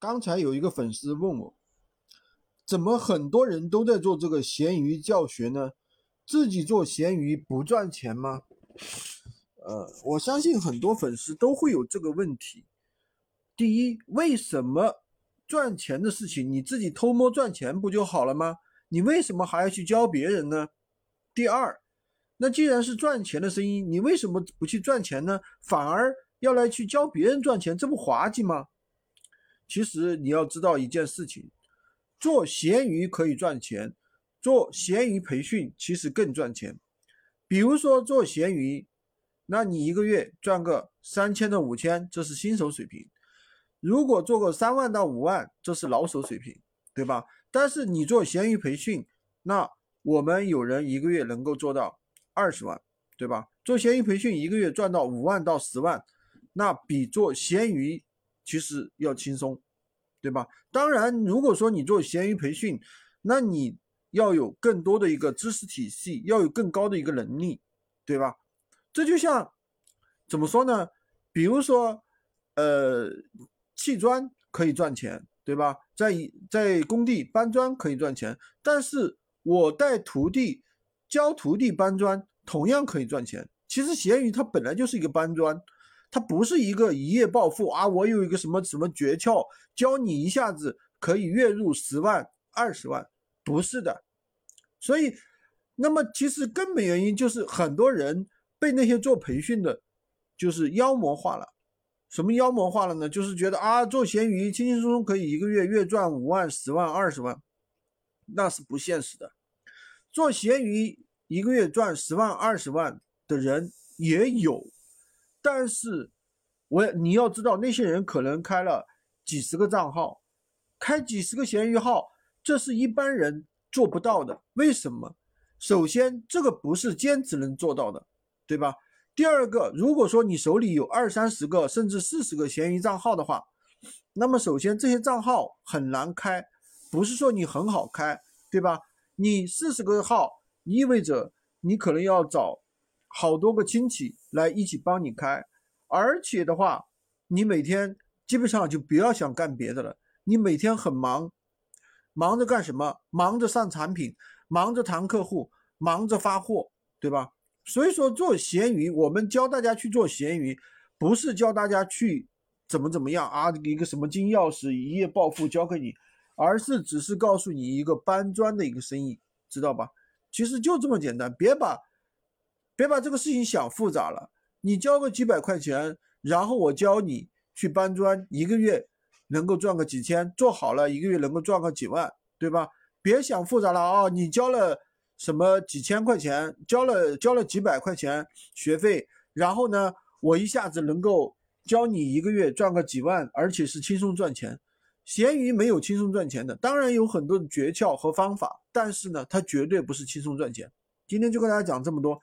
刚才有一个粉丝问我，怎么很多人都在做这个闲鱼教学呢？自己做闲鱼不赚钱吗？呃，我相信很多粉丝都会有这个问题。第一，为什么赚钱的事情你自己偷摸赚钱不就好了吗？你为什么还要去教别人呢？第二，那既然是赚钱的生意，你为什么不去赚钱呢？反而要来去教别人赚钱，这不滑稽吗？其实你要知道一件事情，做闲鱼可以赚钱，做闲鱼培训其实更赚钱。比如说做闲鱼，那你一个月赚个三千到五千，这是新手水平；如果做个三万到五万，这是老手水平，对吧？但是你做闲鱼培训，那我们有人一个月能够做到二十万，对吧？做闲鱼培训一个月赚到五万到十万，那比做闲鱼。其实要轻松，对吧？当然，如果说你做闲鱼培训，那你要有更多的一个知识体系，要有更高的一个能力，对吧？这就像怎么说呢？比如说，呃，砌砖可以赚钱，对吧？在在工地搬砖可以赚钱，但是我带徒弟教徒弟搬砖同样可以赚钱。其实闲鱼它本来就是一个搬砖。它不是一个一夜暴富啊！我有一个什么什么诀窍，教你一下子可以月入十万、二十万，不是的。所以，那么其实根本原因就是很多人被那些做培训的，就是妖魔化了。什么妖魔化了呢？就是觉得啊，做闲鱼轻轻松松可以一个月月赚五万、十万、二十万，那是不现实的。做闲鱼一个月赚十万、二十万的人也有。但是，我你要知道，那些人可能开了几十个账号，开几十个闲鱼号，这是一般人做不到的。为什么？首先，这个不是兼职能做到的，对吧？第二个，如果说你手里有二三十个甚至四十个闲鱼账号的话，那么首先这些账号很难开，不是说你很好开，对吧？你四十个号，意味着你可能要找。好多个亲戚来一起帮你开，而且的话，你每天基本上就不要想干别的了。你每天很忙，忙着干什么？忙着上产品，忙着谈客户，忙着发货，对吧？所以说做闲鱼，我们教大家去做闲鱼，不是教大家去怎么怎么样啊，一个什么金钥匙一夜暴富教给你，而是只是告诉你一个搬砖的一个生意，知道吧？其实就这么简单，别把。别把这个事情想复杂了，你交个几百块钱，然后我教你去搬砖，一个月能够赚个几千，做好了一个月能够赚个几万，对吧？别想复杂了啊！你交了什么几千块钱，交了交了几百块钱学费，然后呢，我一下子能够教你一个月赚个几万，而且是轻松赚钱。闲鱼没有轻松赚钱的，当然有很多的诀窍和方法，但是呢，它绝对不是轻松赚钱。今天就跟大家讲这么多。